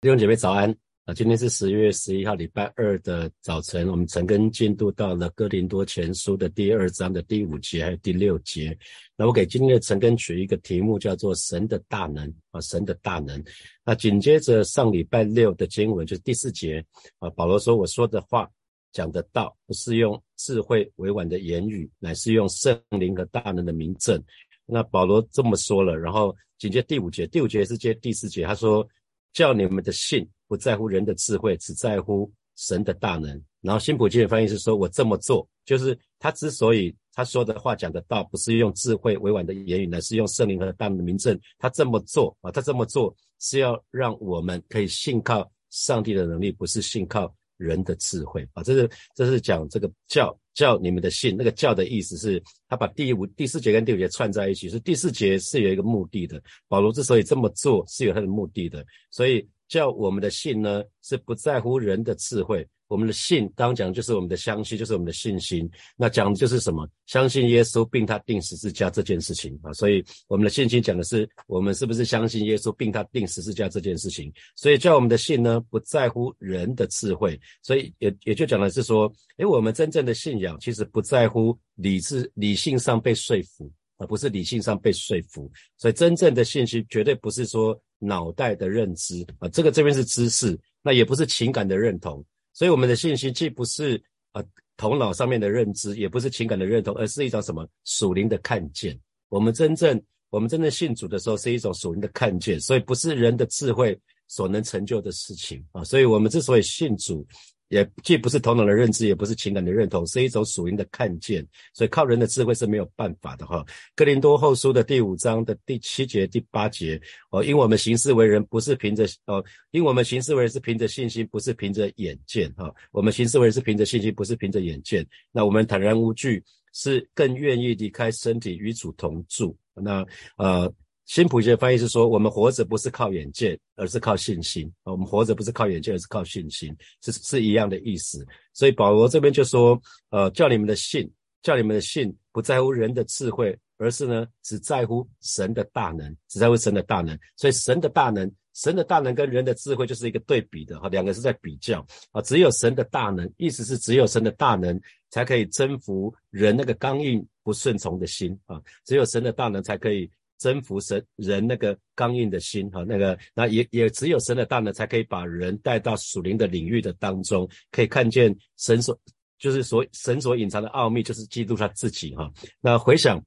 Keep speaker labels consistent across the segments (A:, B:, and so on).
A: 弟兄姐妹早安啊！今天是十月十一号，礼拜二的早晨，我们陈根进度到了哥林多前书的第二章的第五节还有第六节。那我给今天的陈根取一个题目，叫做“神的大能”啊，神的大能。那紧接着上礼拜六的经文就是第四节啊，保罗说：“我说的话讲的道，不是用智慧委婉的言语，乃是用圣灵和大能的名证。”那保罗这么说了，然后紧接第五节，第五节是接第四节，他说。叫你们的信不在乎人的智慧，只在乎神的大能。然后新普金的翻译是说：“我这么做，就是他之所以他说的话讲的道，不是用智慧委婉的言语，乃是用圣灵和大能的名证。他这么做啊，他这么做是要让我们可以信靠上帝的能力，不是信靠人的智慧啊。这是这是讲这个叫叫你们的信，那个叫的意思是，他把第五第四节跟第五节串在一起，是第四节是有一个目的的。保罗之所以这么做，是有他的目的的。所以叫我们的信呢，是不在乎人的智慧。我们的信，刚刚讲的就是我们的相信，就是我们的信心。那讲的就是什么？相信耶稣并他定十字架这件事情啊。所以我们的信心讲的是我们是不是相信耶稣并他定十字架这件事情。所以叫我们的信呢，不在乎人的智慧。所以也也就讲的是说，诶，我们真正的信仰其实不在乎理智理性上被说服，而不是理性上被说服。所以真正的信心绝对不是说脑袋的认知啊，这个这边是知识，那也不是情感的认同。所以我们的信心既不是呃头脑上面的认知，也不是情感的认同，而是一种什么属灵的看见。我们真正我们真正信主的时候，是一种属灵的看见，所以不是人的智慧所能成就的事情啊。所以我们之所以信主。也既不是头脑的认知，也不是情感的认同，是一种属灵的看见。所以靠人的智慧是没有办法的哈。哥林多后书的第五章的第七节、第八节哦，因为我们行事为人不是凭着哦，因为我们行事为人是凭着信心，不是凭着眼见哈。我们行事为人是凭着信心，不是凭着眼见。那我们坦然无惧，是更愿意离开身体与主同住。那呃。新普学翻译是说，我们活着不是靠眼见，而是靠信心。我们活着不是靠眼见，而是靠信心，是是一样的意思。所以保罗这边就说，呃，叫你们的信，叫你们的信，不在乎人的智慧，而是呢，只在乎神的大能，只在乎神的大能。所以神的大能，神的大能跟人的智慧就是一个对比的哈，两个是在比较啊。只有神的大能，意思是只有神的大能才可以征服人那个刚硬不顺从的心啊，只有神的大能才可以。征服神人那个刚硬的心哈，那个那也也只有神的大能才可以把人带到属灵的领域的当中，可以看见神所就是所神所隐藏的奥秘，就是基督他自己哈。那回想，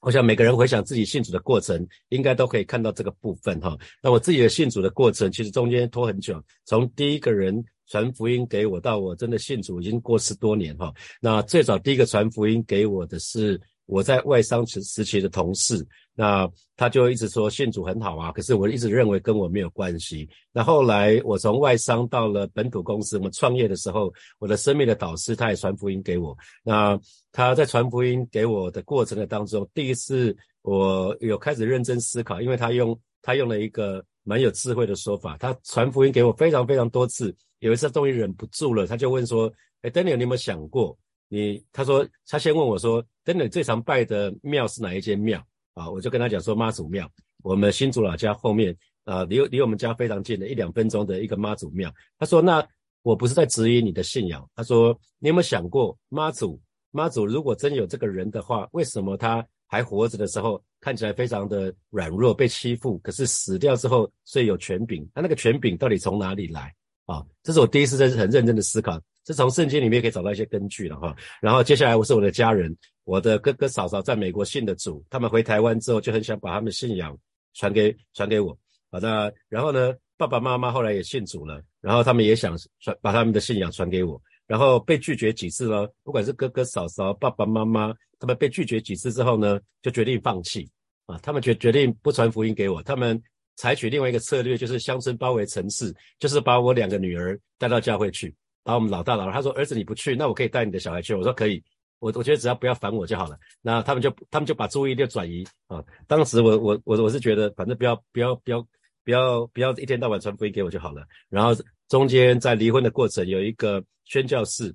A: 我想每个人回想自己信主的过程，应该都可以看到这个部分哈。那我自己的信主的过程，其实中间拖很久，从第一个人传福音给我到我真的信主，已经过十多年哈。那最早第一个传福音给我的是。我在外商时时期的同事，那他就一直说信主很好啊，可是我一直认为跟我没有关系。那后来我从外商到了本土公司，我们创业的时候，我的生命的导师他也传福音给我。那他在传福音给我的过程的当中，第一次我有开始认真思考，因为他用他用了一个蛮有智慧的说法，他传福音给我非常非常多次，有一次终于忍不住了，他就问说：“哎，Daniel，你有没有想过？”你他说他先问我说，真的最常拜的庙是哪一间庙啊？我就跟他讲说妈祖庙，我们新竹老家后面啊，离离我们家非常近的一两分钟的一个妈祖庙。他说那我不是在质疑你的信仰。他说你有没有想过妈祖妈祖如果真有这个人的话，为什么他还活着的时候看起来非常的软弱被欺负，可是死掉之后所以有权柄？那那个权柄到底从哪里来啊？这是我第一次在很认真的思考。是从圣经里面可以找到一些根据了哈，然后接下来我是我的家人，我的哥哥嫂嫂在美国信的主，他们回台湾之后就很想把他们信仰传给传给我，好的，然后呢，爸爸妈妈后来也信主了，然后他们也想传把他们的信仰传给我，然后被拒绝几次呢？不管是哥哥嫂嫂、爸爸妈妈，他们被拒绝几次之后呢，就决定放弃啊，他们决决定不传福音给我，他们采取另外一个策略，就是乡村包围城市，就是把我两个女儿带到教会去。然后我们老大老二他说儿子你不去，那我可以带你的小孩去。我说可以，我我觉得只要不要烦我就好了。那他们就他们就把注意力转移啊。当时我我我我是觉得反正不要不要不要不要不要一天到晚传福音给我就好了。然后中间在离婚的过程有一个宣教士，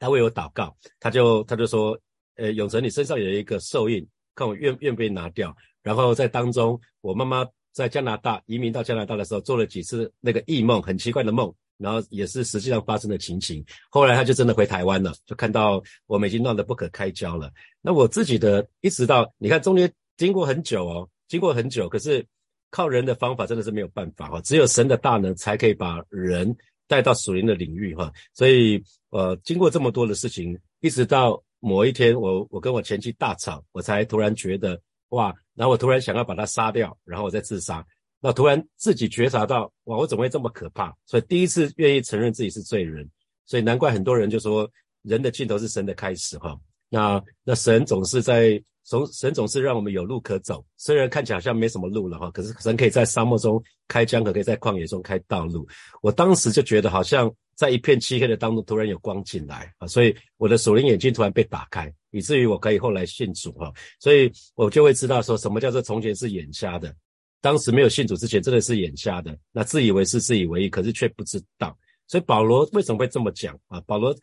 A: 他为我祷告，他就他就说，呃永成你身上有一个受印，看我愿愿不愿意拿掉。然后在当中我妈妈。在加拿大移民到加拿大的时候，做了几次那个异梦，很奇怪的梦，然后也是实际上发生的情形。后来他就真的回台湾了，就看到我们已经乱得不可开交了。那我自己的一直到你看中间经过很久哦，经过很久，可是靠人的方法真的是没有办法哈，只有神的大能才可以把人带到属灵的领域哈。所以呃，经过这么多的事情，一直到某一天，我我跟我前妻大吵，我才突然觉得。哇！然后我突然想要把他杀掉，然后我再自杀。那突然自己觉察到，哇！我怎么会这么可怕？所以第一次愿意承认自己是罪人。所以难怪很多人就说，人的尽头是神的开始哈。那那神总是在，总神总是让我们有路可走。虽然看起来好像没什么路了哈，可是神可以在沙漠中开江河，可以在旷野中开道路。我当时就觉得好像。在一片漆黑的当中，突然有光进来啊，所以我的属灵眼睛突然被打开，以至于我可以后来信主哈，所以我就会知道说什么叫做从前是眼瞎的，当时没有信主之前真的是眼瞎的，那自以为是自以为意，可是却不知道。所以保罗为什么会这么讲啊？保罗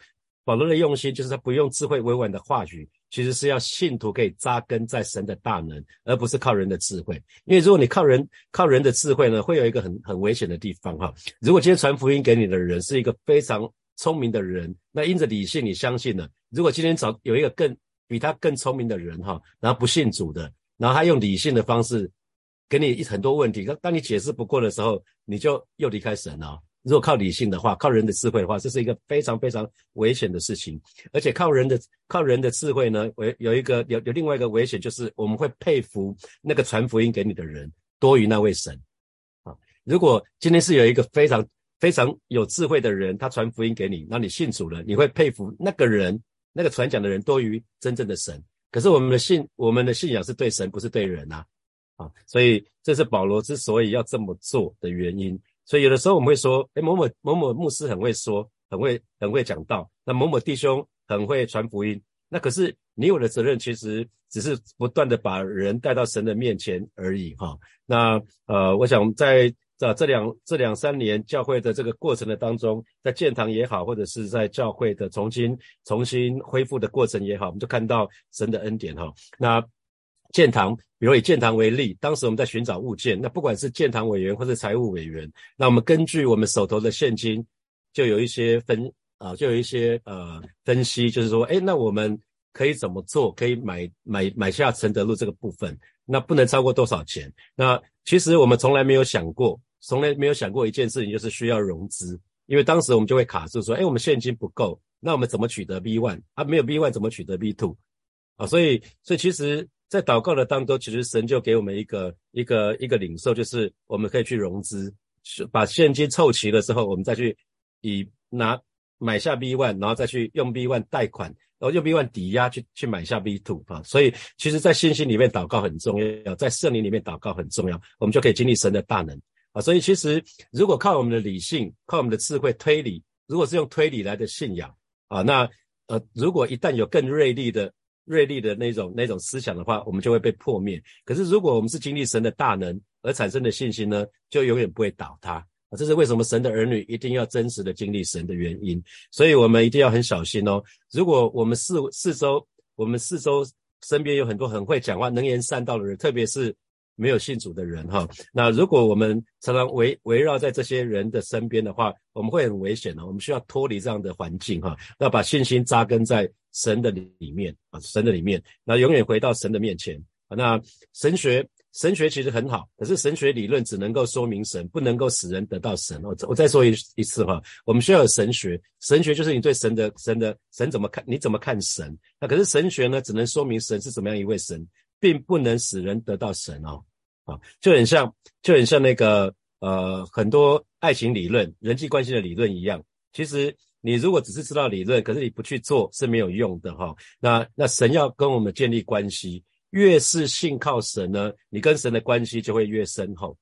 A: 保罗的用心就是他不用智慧委婉的话语。其实是要信徒可以扎根在神的大能，而不是靠人的智慧。因为如果你靠人靠人的智慧呢，会有一个很很危险的地方哈。如果今天传福音给你的人是一个非常聪明的人，那因着理性你相信了。如果今天找有一个更比他更聪明的人哈，然后不信主的，然后他用理性的方式给你很多问题，当你解释不过的时候，你就又离开神了。如果靠理性的话，靠人的智慧的话，这是一个非常非常危险的事情。而且靠人的靠人的智慧呢，有有一个有有另外一个危险，就是我们会佩服那个传福音给你的人多于那位神。啊，如果今天是有一个非常非常有智慧的人，他传福音给你，那你信主了，你会佩服那个人那个传讲的人多于真正的神。可是我们的信我们的信仰是对神，不是对人呐。啊，所以这是保罗之所以要这么做的原因。所以有的时候我们会说，哎，某某某某牧师很会说，很会很会讲道，那某某弟兄很会传福音。那可是你有的责任，其实只是不断的把人带到神的面前而已，哈。那呃，我想在这这两这两三年教会的这个过程的当中，在建堂也好，或者是在教会的重新重新恢复的过程也好，我们就看到神的恩典，哈。那建堂，比如以建堂为例，当时我们在寻找物件，那不管是建堂委员或者财务委员，那我们根据我们手头的现金，就有一些分啊，就有一些呃分析，就是说，哎，那我们可以怎么做，可以买买买下承德路这个部分，那不能超过多少钱？那其实我们从来没有想过，从来没有想过一件事情，就是需要融资，因为当时我们就会卡住说，哎，我们现金不够，那我们怎么取得 B one？啊，没有 B one 怎么取得 B two？啊，所以所以其实。在祷告的当中，其实神就给我们一个一个一个领受，就是我们可以去融资，把现金凑齐了之后，我们再去以拿买下 B one，然后再去用 B one 贷款，然后用 B one 抵押去去买下 B two 啊。所以，其实，在信心里面祷告很重要，在圣灵里面祷告很重要，我们就可以经历神的大能啊。所以，其实如果靠我们的理性，靠我们的智慧推理，如果是用推理来的信仰啊，那呃，如果一旦有更锐利的。锐利的那种那种思想的话，我们就会被破灭。可是如果我们是经历神的大能而产生的信心呢，就永远不会倒塌。这是为什么神的儿女一定要真实的经历神的原因。所以我们一定要很小心哦。如果我们四四周我们四周身边有很多很会讲话、能言善道的人，特别是。没有信主的人哈，那如果我们常常围围绕在这些人的身边的话，我们会很危险的。我们需要脱离这样的环境哈，要把信心扎根在神的里面啊，神的里面，那永远回到神的面前。那神学神学其实很好，可是神学理论只能够说明神，不能够使人得到神。我我再说一一次哈，我们需要有神学，神学就是你对神的神的神怎么看，你怎么看神？那可是神学呢，只能说明神是怎么样一位神。并不能使人得到神哦，啊，就很像，就很像那个呃，很多爱情理论、人际关系的理论一样。其实你如果只是知道理论，可是你不去做是没有用的哈。那那神要跟我们建立关系，越是信靠神呢，你跟神的关系就会越深厚。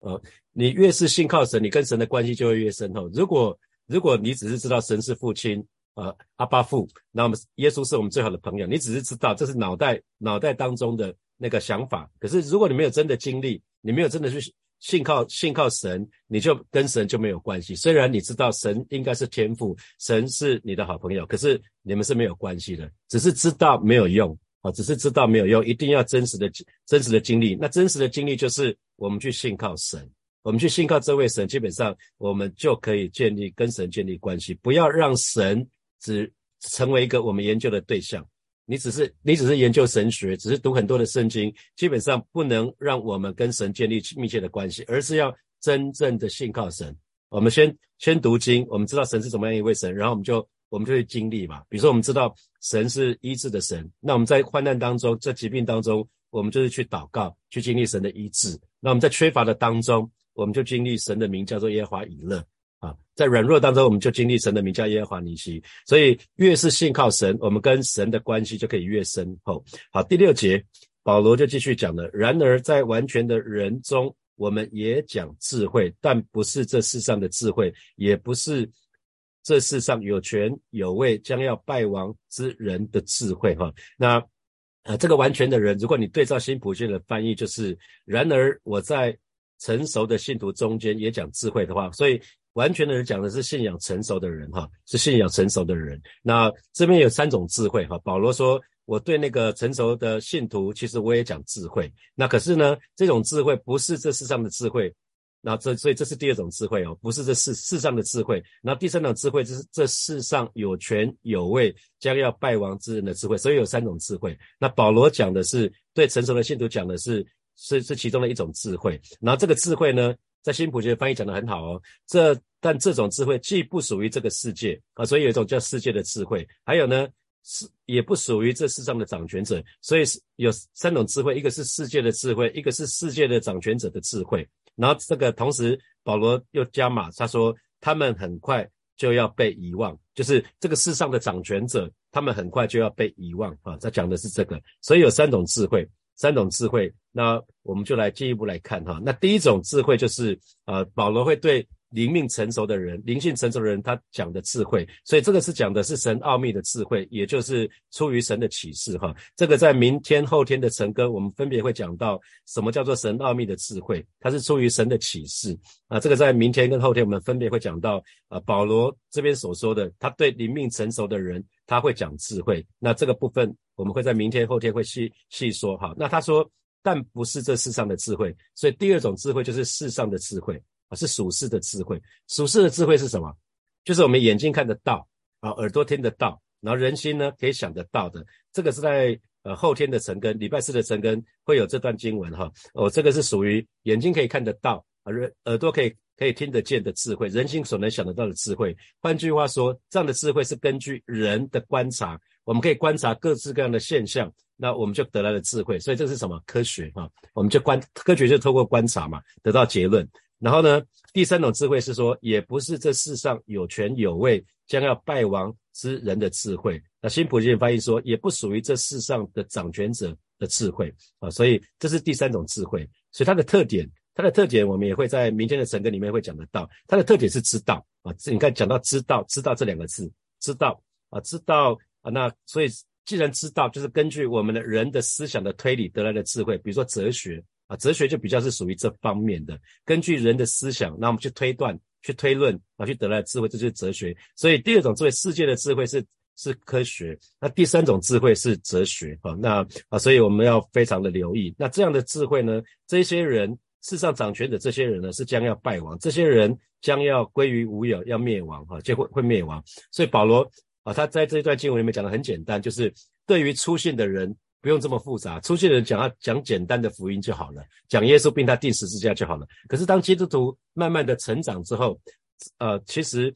A: 呃，你越是信靠神，你跟神的关系就会越深厚。如果如果你只是知道神是父亲。呃，阿巴父，那么耶稣是我们最好的朋友。你只是知道这是脑袋脑袋当中的那个想法，可是如果你没有真的经历，你没有真的去信靠信靠神，你就跟神就没有关系。虽然你知道神应该是天父，神是你的好朋友，可是你们是没有关系的，只是知道没有用啊，只是知道没有用，一定要真实的真实的经历。那真实的经历就是我们去信靠神，我们去信靠这位神，基本上我们就可以建立跟神建立关系。不要让神只成为一个我们研究的对象。你只是你只是研究神学，只是读很多的圣经，基本上不能让我们跟神建立密切的关系，而是要真正的信靠神。我们先先读经，我们知道神是怎么样一位神，然后我们就我们就会经历嘛。比如说我们知道神是医治的神，那我们在患难当中，在疾病当中，我们就是去祷告，去经历神的医治。那我们在缺乏的当中，我们就经历神的名叫做耶和华以勒。啊，在软弱当中，我们就经历神的名叫耶和华尼西。所以越是信靠神，我们跟神的关系就可以越深厚。好，第六节，保罗就继续讲了。然而，在完全的人中，我们也讲智慧，但不是这世上的智慧，也不是这世上有权有位将要败亡之人的智慧。哈，那呃，这个完全的人，如果你对照新普逊的翻译，就是然而我在成熟的信徒中间也讲智慧的话，所以。完全的人讲的是信仰成熟的人，哈，是信仰成熟的人。那这边有三种智慧，哈。保罗说，我对那个成熟的信徒，其实我也讲智慧。那可是呢，这种智慧不是这世上的智慧。那这所以这是第二种智慧哦，不是这世世上的智慧。那第三种智慧就是这世上有权有位将要败亡之人的智慧。所以有三种智慧。那保罗讲的是对成熟的信徒讲的是是是其中的一种智慧。然后这个智慧呢？在新普学翻译讲得很好哦，这但这种智慧既不属于这个世界啊，所以有一种叫世界的智慧，还有呢是也不属于这世上的掌权者，所以有三种智慧，一个是世界的智慧，一个是世界的掌权者的智慧，然后这个同时保罗又加码，他说他们很快就要被遗忘，就是这个世上的掌权者，他们很快就要被遗忘啊，他讲的是这个，所以有三种智慧。三种智慧，那我们就来进一步来看哈。那第一种智慧就是，呃，保罗会对灵命成熟的人、灵性成熟的人，他讲的智慧。所以这个是讲的是神奥秘的智慧，也就是出于神的启示哈。这个在明天、后天的晨歌，我们分别会讲到什么叫做神奥秘的智慧，它是出于神的启示啊。这个在明天跟后天，我们分别会讲到啊。保罗这边所说的，他对灵命成熟的人，他会讲智慧。那这个部分。我们会在明天、后天会细细说哈。那他说，但不是这世上的智慧，所以第二种智慧就是世上的智慧啊，是属世的智慧。属世的智慧是什么？就是我们眼睛看得到啊，耳朵听得到，然后人心呢可以想得到的。这个是在呃后天的成根，礼拜四的成根会有这段经文哈。哦，这个是属于眼睛可以看得到，耳耳朵可以可以听得见的智慧，人心所能想得到的智慧。换句话说，这样的智慧是根据人的观察。我们可以观察各式各样的现象，那我们就得来了智慧。所以这是什么科学啊？我们就观科学就透过观察嘛，得到结论。然后呢，第三种智慧是说，也不是这世上有权有位将要败亡之人的智慧。那新普京翻译说，也不属于这世上的掌权者的智慧啊。所以这是第三种智慧。所以它的特点，它的特点我们也会在明天的整个里面会讲得到。它的特点是知道啊。你看讲到知道，知道这两个字，知道啊，知道。啊，那所以既然知道，就是根据我们的人的思想的推理得来的智慧，比如说哲学啊，哲学就比较是属于这方面的，根据人的思想，那我们去推断、去推论啊，去得来的智慧，这就是哲学。所以第二种智慧，世界的智慧是是科学，那第三种智慧是哲学啊。那啊，所以我们要非常的留意。那这样的智慧呢，这些人世上掌权的这些人呢，是将要败亡，这些人将要归于无有，要灭亡哈，就会会灭亡。所以保罗。啊，他在这一段经文里面讲的很简单，就是对于出信的人不用这么复杂，出去的人讲他讲简单的福音就好了，讲耶稣并他定十字架就好了。可是当基督徒慢慢的成长之后，呃，其实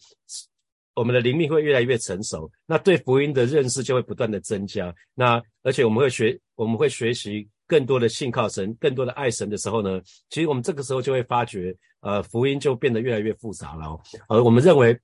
A: 我们的灵命会越来越成熟，那对福音的认识就会不断的增加。那而且我们会学，我们会学习更多的信靠神，更多的爱神的时候呢，其实我们这个时候就会发觉，呃，福音就变得越来越复杂了。哦而我们认为。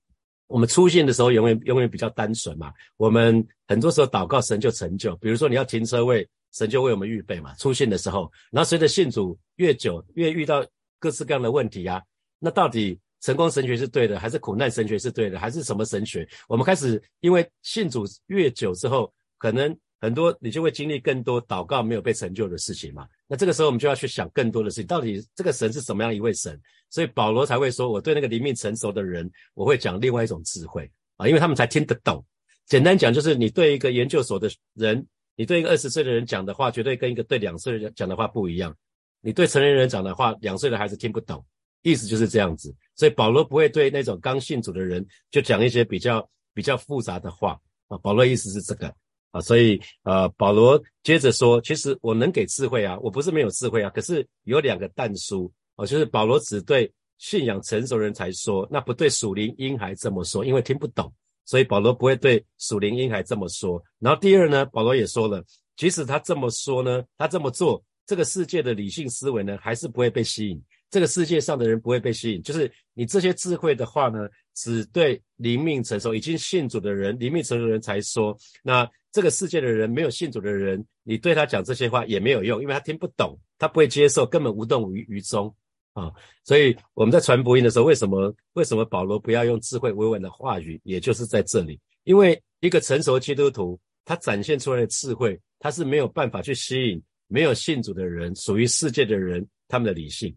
A: 我们出现的时候永远永远比较单纯嘛，我们很多时候祷告神就成就，比如说你要停车位，神就为我们预备嘛。出现的时候，然后随着信主越久，越遇到各式各样的问题啊，那到底成功神学是对的，还是苦难神学是对的，还是什么神学？我们开始因为信主越久之后，可能。很多你就会经历更多祷告没有被成就的事情嘛？那这个时候我们就要去想更多的事情，到底这个神是什么样一位神？所以保罗才会说，我对那个灵命成熟的人，我会讲另外一种智慧啊，因为他们才听得懂。简单讲就是，你对一个研究所的人，你对一个二十岁的人讲的话，绝对跟一个对两岁的人讲的话不一样。你对成年人讲的话，两岁的孩子听不懂，意思就是这样子。所以保罗不会对那种刚信主的人就讲一些比较比较复杂的话啊。保罗意思是这个啊，所以呃，保罗接着说，其实我能给智慧啊，我不是没有智慧啊，可是有两个但书啊，就是保罗只对信仰成熟人才说，那不对属灵婴孩这么说，因为听不懂。所以保罗不会对属灵婴孩这么说。然后第二呢，保罗也说了，即使他这么说呢，他这么做，这个世界的理性思维呢，还是不会被吸引。这个世界上的人不会被吸引，就是你这些智慧的话呢，只对灵命成熟、已经信主的人、灵命成熟的人才说。那这个世界的人没有信主的人，你对他讲这些话也没有用，因为他听不懂，他不会接受，根本无动于于衷。啊，所以我们在传福音的时候，为什么为什么保罗不要用智慧委婉的话语？也就是在这里，因为一个成熟基督徒，他展现出来的智慧，他是没有办法去吸引没有信主的人、属于世界的人他们的理性。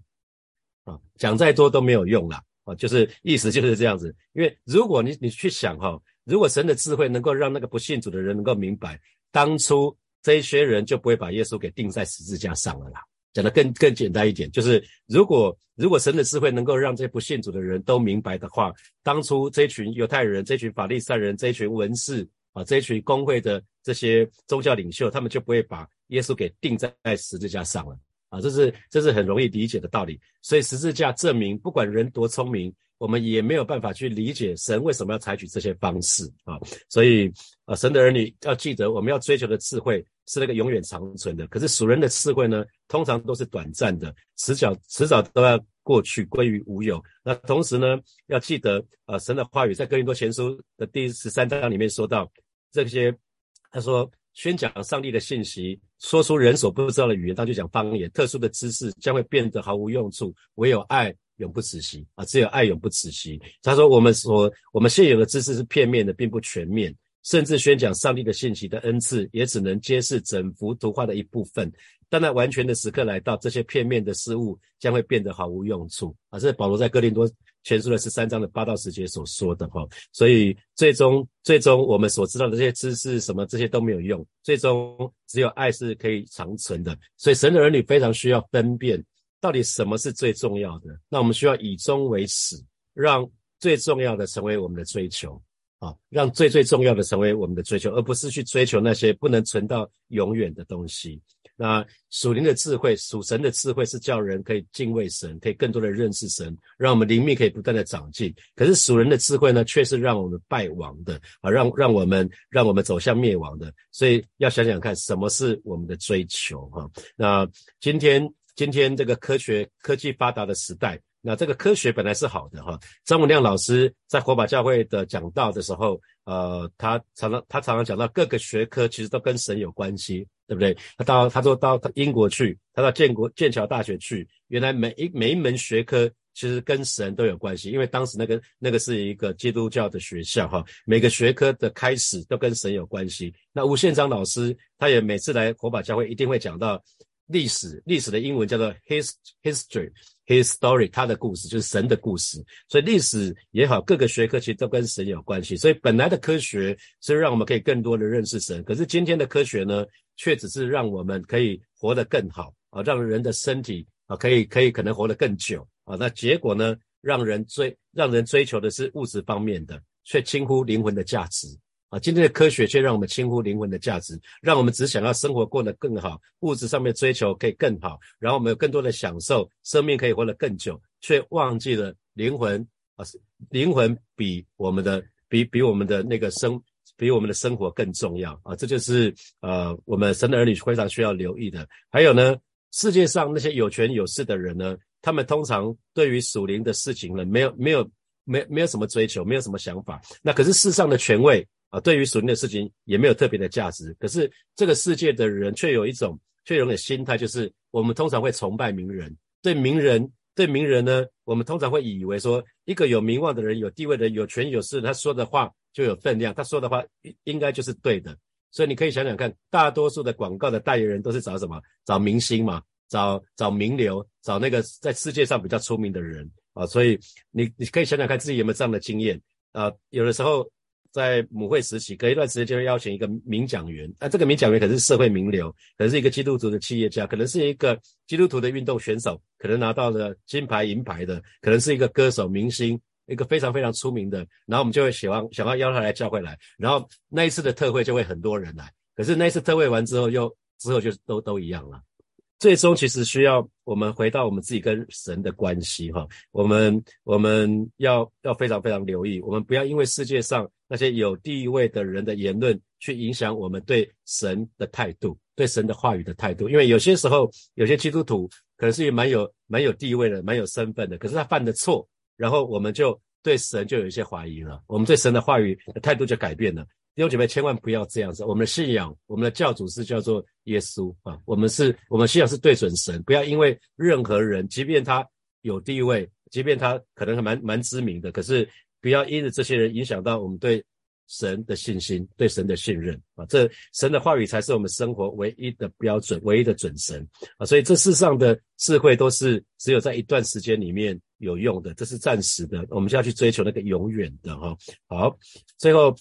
A: 啊，讲再多都没有用了。啊，就是意思就是这样子。因为如果你你去想哈，如果神的智慧能够让那个不信主的人能够明白，当初这一些人就不会把耶稣给钉在十字架上了啦。讲的更更简单一点，就是如果如果神的智慧能够让这些不信主的人都明白的话，当初这群犹太人、这群法利赛人、这群文士啊、这群工会的这些宗教领袖，他们就不会把耶稣给钉在十字架上了啊！这是这是很容易理解的道理。所以十字架证明，不管人多聪明。我们也没有办法去理解神为什么要采取这些方式啊，所以啊，神的儿女要记得，我们要追求的智慧是那个永远长存的。可是属人的智慧呢，通常都是短暂的，迟早迟早都要过去，归于无有。那同时呢，要记得啊，神的话语在哥林多前书的第十三章里面说到这些，他说宣讲上帝的信息，说出人所不知道的语言，他就讲方言，特殊的知识将会变得毫无用处，唯有爱。永不止息啊！只有爱永不止息。他说：“我们所我们现有的知识是片面的，并不全面，甚至宣讲上帝的信息的恩赐，也只能揭示整幅图画的一部分。当那完全的时刻来到，这些片面的事物将会变得毫无用处啊！”这是保罗在哥林多全书的十三章的八到十节所说的哈。所以最终最终我们所知道的这些知识什么这些都没有用，最终只有爱是可以长存的。所以神的儿女非常需要分辨。到底什么是最重要的？那我们需要以终为始，让最重要的成为我们的追求啊，让最最重要的成为我们的追求，而不是去追求那些不能存到永远的东西。那属灵的智慧、属神的智慧是叫人可以敬畏神，可以更多的认识神，让我们灵命可以不断的长进。可是属人的智慧呢，却是让我们败亡的啊，让让我们让我们走向灭亡的。所以要想想看，什么是我们的追求哈？那今天。今天这个科学科技发达的时代，那这个科学本来是好的哈。张文亮老师在火把教会的讲道的时候，呃，他常常他常常讲到各个学科其实都跟神有关系，对不对？他到他说到英国去，他到建国剑桥大学去，原来每一每一门学科其实跟神都有关系，因为当时那个那个是一个基督教的学校哈，每个学科的开始都跟神有关系。那吴宪章老师他也每次来火把教会一定会讲到。历史历史的英文叫做 his history his story，他的故事就是神的故事。所以历史也好，各个学科其实都跟神有关系。所以本来的科学是让我们可以更多的认识神，可是今天的科学呢，却只是让我们可以活得更好啊，让人的身体啊可以可以可能活得更久啊。那结果呢，让人追让人追求的是物质方面的，却轻忽灵魂的价值。啊，今天的科学却让我们轻忽灵魂的价值，让我们只想要生活过得更好，物质上面追求可以更好，然后我们有更多的享受，生命可以活得更久，却忘记了灵魂啊，灵魂比我们的比比我们的那个生比我们的生活更重要啊！这就是呃我们神的儿女非常需要留意的。还有呢，世界上那些有权有势的人呢，他们通常对于属灵的事情呢，没有没有没没有什么追求，没有什么想法。那可是世上的权位。啊，对于属灵的事情也没有特别的价值。可是这个世界的人却有一种，却有一种心态，就是我们通常会崇拜名人。对名人，对名人呢，我们通常会以为说，一个有名望的人、有地位的、有权有势，他说的话就有分量，他说的话应应该就是对的。所以你可以想想看，大多数的广告的代言人都是找什么？找明星嘛，找找名流，找那个在世界上比较出名的人啊。所以你你可以想想看自己有没有这样的经验啊？有的时候。在母会时期，隔一段时间就会邀请一个名讲员，那这个名讲员可是社会名流，可能是一个基督徒的企业家，可能是一个基督徒的运动选手，可能拿到了金牌、银牌的，可能是一个歌手、明星，一个非常非常出名的，然后我们就会喜欢想要邀他来教会来，然后那一次的特会就会很多人来，可是那一次特会完之后，又之后就都都一样了。最终其实需要我们回到我们自己跟神的关系哈，我们我们要要非常非常留意，我们不要因为世界上那些有地位的人的言论去影响我们对神的态度，对神的话语的态度。因为有些时候有些基督徒可能是蛮有蛮有地位的，蛮有身份的，可是他犯的错，然后我们就对神就有一些怀疑了，我们对神的话语态度就改变了。弟兄姐妹，千万不要这样子。我们的信仰，我们的教主是叫做耶稣啊。我们是，我们信仰是对准神，不要因为任何人，即便他有地位，即便他可能还蛮蛮知名的，可是不要因着这些人影响到我们对神的信心，对神的信任啊。这神的话语才是我们生活唯一的标准，唯一的准绳啊。所以这世上的智慧都是只有在一段时间里面有用的，这是暂时的，我们就要去追求那个永远的哈。好，最后。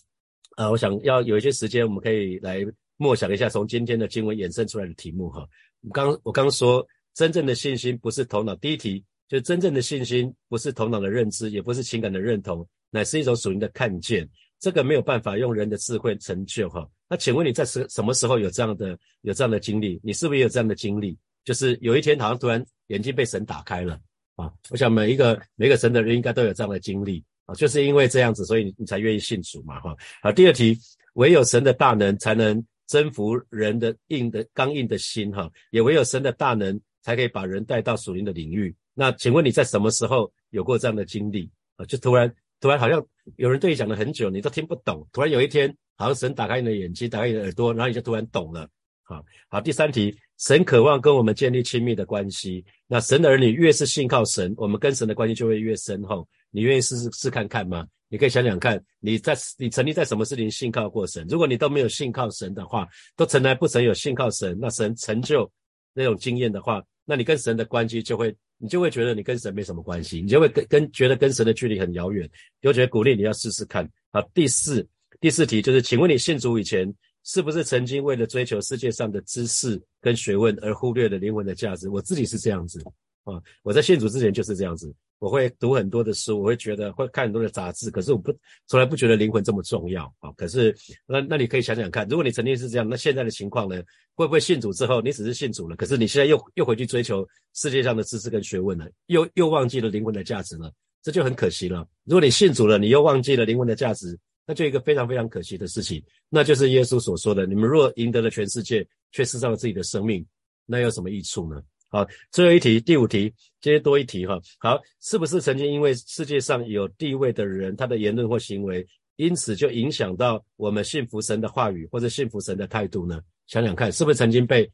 A: 啊，我想要有一些时间，我们可以来默想一下从今天的经文衍生出来的题目哈。我刚我刚说，真正的信心不是头脑，第一题就是真正的信心不是头脑的认知，也不是情感的认同，乃是一种属灵的看见。这个没有办法用人的智慧成就哈。那请问你在什什么时候有这样的有这样的经历？你是不是也有这样的经历？就是有一天好像突然眼睛被神打开了啊！我想每一个每个神的人应该都有这样的经历。啊，就是因为这样子，所以你你才愿意信主嘛，哈。好，第二题，唯有神的大能才能征服人的硬的刚硬的心，哈，也唯有神的大能才可以把人带到属灵的领域。那请问你在什么时候有过这样的经历啊？就突然突然好像有人对你讲了很久，你都听不懂，突然有一天，好像神打开你的眼睛，打开你的耳朵，然后你就突然懂了。好，好，第三题，神渴望跟我们建立亲密的关系。那神的儿女越是信靠神，我们跟神的关系就会越深厚。你愿意试试试看看吗？你可以想想看，你在你曾经在什么事情信靠过神？如果你都没有信靠神的话，都从来不曾有信靠神，那神成就那种经验的话，那你跟神的关系就会，你就会觉得你跟神没什么关系，你就会跟跟觉得跟神的距离很遥远。就觉得鼓励你要试试看。好，第四第四题就是，请问你信主以前，是不是曾经为了追求世界上的知识跟学问而忽略了灵魂的价值？我自己是这样子啊，我在信主之前就是这样子。我会读很多的书，我会觉得会看很多的杂志，可是我不从来不觉得灵魂这么重要啊。可是那那你可以想想看，如果你曾经是这样，那现在的情况呢？会不会信主之后，你只是信主了，可是你现在又又回去追求世界上的知识跟学问了，又又忘记了灵魂的价值了？这就很可惜了。如果你信主了，你又忘记了灵魂的价值，那就一个非常非常可惜的事情。那就是耶稣所说的：你们若赢得了全世界，却失掉了自己的生命，那有什么益处呢？好，最后一题，第五题，今天多一题哈。好，是不是曾经因为世界上有地位的人，他的言论或行为，因此就影响到我们信服神的话语或者信服神的态度呢？想想看，是不是曾经被，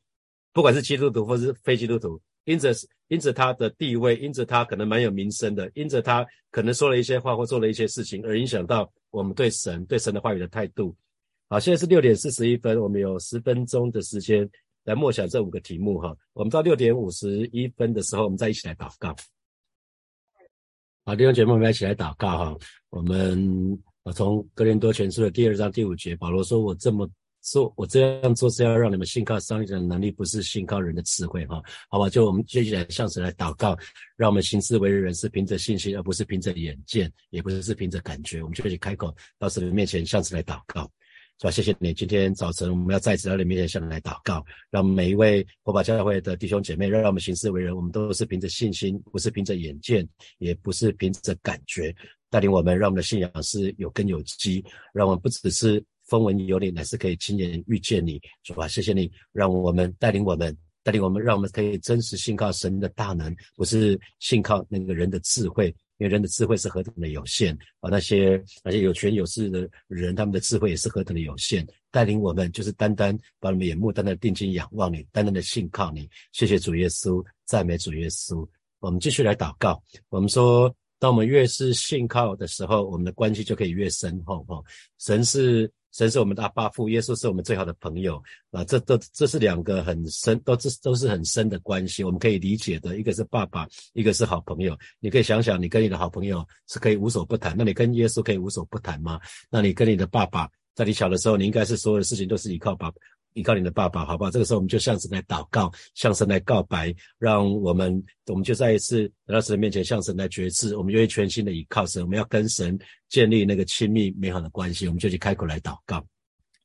A: 不管是基督徒或是非基督徒，因着因着他的地位，因着他可能蛮有名声的，因着他可能说了一些话或做了一些事情，而影响到我们对神对神的话语的态度。好，现在是六点四十一分，我们有十分钟的时间。来默想这五个题目哈，我们到六点五十一分的时候，我们再一起来祷告。好，弟兄姐妹们，一起来祷告哈。我们我从格林多前书的第二章第五节，保罗说：“我这么说，我这样做是要让你们信靠上帝的能力，不是信靠人的智慧。”哈，好吧，就我们接下来向神来祷告，让我们行事为人是凭着信心，而不是凭着眼见，也不是凭着感觉。我们就可以开口到神的面前向神来祷告。是吧？谢谢你。今天早晨我们要再次到你面前向你来祷告，让每一位火把教会的弟兄姐妹，让我们行事为人，我们都是凭着信心，不是凭着眼见，也不是凭着感觉，带领我们，让我们的信仰是有根有基，让我们不只是风闻有你，乃是可以亲眼遇见你，是吧？谢谢你，让我们带领我们，带领我们，让我们可以真实信靠神的大能，不是信靠那个人的智慧。因为人的智慧是何等的有限啊！那些那些有权有势的人，他们的智慧也是何等的有限。带领我们就是单单把我们眼目单单定睛仰望你，单单的信靠你。谢谢主耶稣，赞美主耶稣。我们继续来祷告。我们说，当我们越是信靠的时候，我们的关系就可以越深厚。哈，神是神是我们的阿爸父，耶稣是我们最好的朋友啊，这都这是两个很深，都这都是很深的关系，我们可以理解的。一个是爸爸，一个是好朋友。你可以想想，你跟你的好朋友是可以无所不谈，那你跟耶稣可以无所不谈吗？那你跟你的爸爸，在你小的时候，你应该是所有的事情都是依靠爸，依靠你的爸爸，好不好？这个时候我们就向神来祷告，向神来告白，让我们我们就再一次来到神的面前，向神来决志，我们愿意全心的依靠神，我们要跟神建立那个亲密美好的关系，我们就去开口来祷告。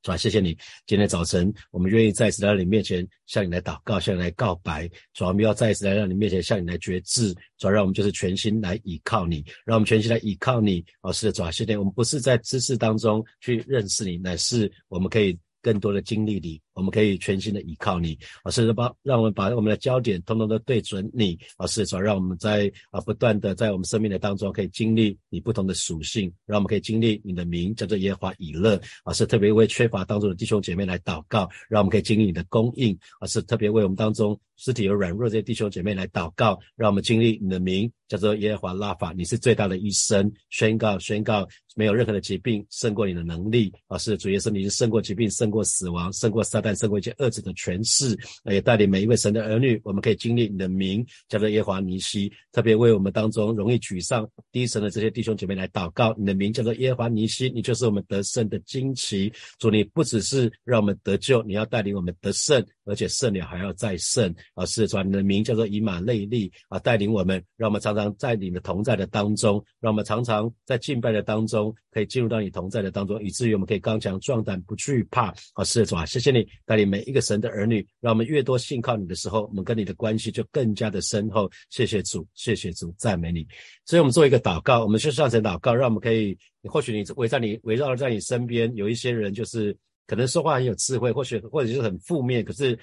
A: 主啊，谢谢你，今天早晨我们愿意再次来到你面前，向你来祷告，向你来告白。主啊，我们要再一次来到你面前，向你来决志。主啊，让我们就是全心来倚靠你，让我们全心来倚靠你。哦，是的，主啊，谢谢我们不是在知识当中去认识你，乃是我们可以。更多的经历里，我们可以全心的依靠你，啊，甚至把让我们把我们的焦点通通都对准你，啊，是主让我们在啊不断的在我们生命的当中可以经历你不同的属性，让我们可以经历你的名叫做耶和华以勒，啊，是特别为缺乏当中的弟兄姐妹来祷告，让我们可以经历你的供应，啊，是特别为我们当中肢体有软弱这些弟兄姐妹来祷告，让我们经历你的名叫做耶和华拉法，你是最大的医生，宣告宣告。没有任何的疾病胜过你的能力啊！是主耶稣，你是胜过疾病、胜过死亡、胜过撒旦、胜过一切恶者的权势，也带领每一位神的儿女，我们可以经历你的名，叫做耶和华尼西。特别为我们当中容易沮丧、低沉的这些弟兄姐妹来祷告，你的名叫做耶和华尼西，你就是我们得胜的惊奇。主，你不只是让我们得救，你要带领我们得胜，而且胜了还要再胜啊！是主，你的名叫做以马内利啊，带领我们，让我们常常在你的同在的当中，让我们常常在敬拜的当中。可以进入到你同在的当中，以至于我们可以刚强壮胆，不惧怕。啊，是，主啊，谢谢你带领每一个神的儿女，让我们越多信靠你的时候，我们跟你的关系就更加的深厚。谢谢主，谢谢主，赞美你。所以，我们做一个祷告，我们去上神祷告，让我们可以，或许你围在你围绕在你身边有一些人，就是。可能说话很有智慧，或许或者是很负面，可是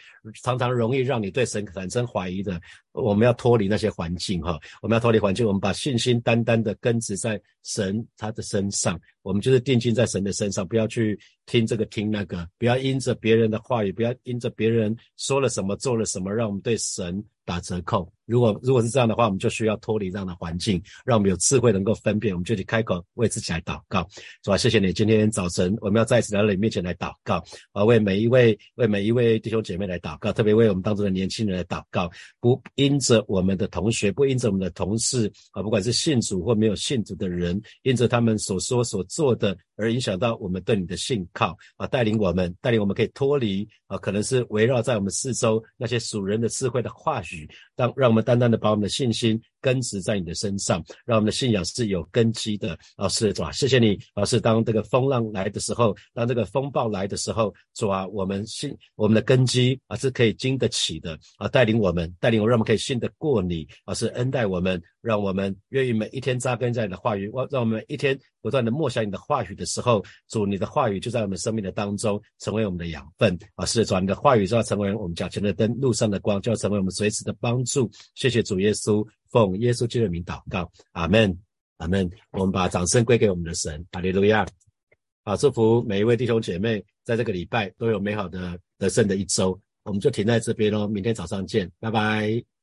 A: 常常容易让你对神产生怀疑的。我们要脱离那些环境，哈，我们要脱离环境，我们把信心单单的根植在神他的身上，我们就是定睛在神的身上，不要去听这个听那个，不要因着别人的话语，不要因着别人说了什么做了什么，让我们对神打折扣。如果如果是这样的话，我们就需要脱离这样的环境，让我们有智慧能够分辨，我们就去开口为自己来祷告，是吧？谢谢你，今天早晨我们要再次来到你面前来祷告，啊，为每一位为每一位弟兄姐妹来祷告，特别为我们当中的年轻人来祷告，不因着我们的同学，不因着我们的同事，啊，不管是信主或没有信主的人，因着他们所说所做的。而影响到我们对你的信靠啊，带领我们，带领我们可以脱离啊，可能是围绕在我们四周那些属人的智慧的话语，让让我们单单的把我们的信心根植在你的身上，让我们的信仰是有根基的啊，是主啊，谢谢你老师当这个风浪来的时候，当这个风暴来的时候，主啊，我们信我们的根基啊是可以经得起的啊，带领我们，带领我，让我们可以信得过你啊，是恩待我们，让我们愿意每一天扎根在你的话语，我让我们一天。不断的默想你的话语的时候，主你的话语就在我们生命的当中，成为我们的养分啊！是主你的话语就要成为我们脚前的灯，路上的光，就要成为我们随时的帮助。谢谢主耶稣，奉耶稣基督的名祷告，阿门，阿门。我们把掌声归给我们的神，哈利路亚！好，祝福每一位弟兄姐妹，在这个礼拜都有美好的得胜的一周。我们就停在这边喽，明天早上见，拜拜。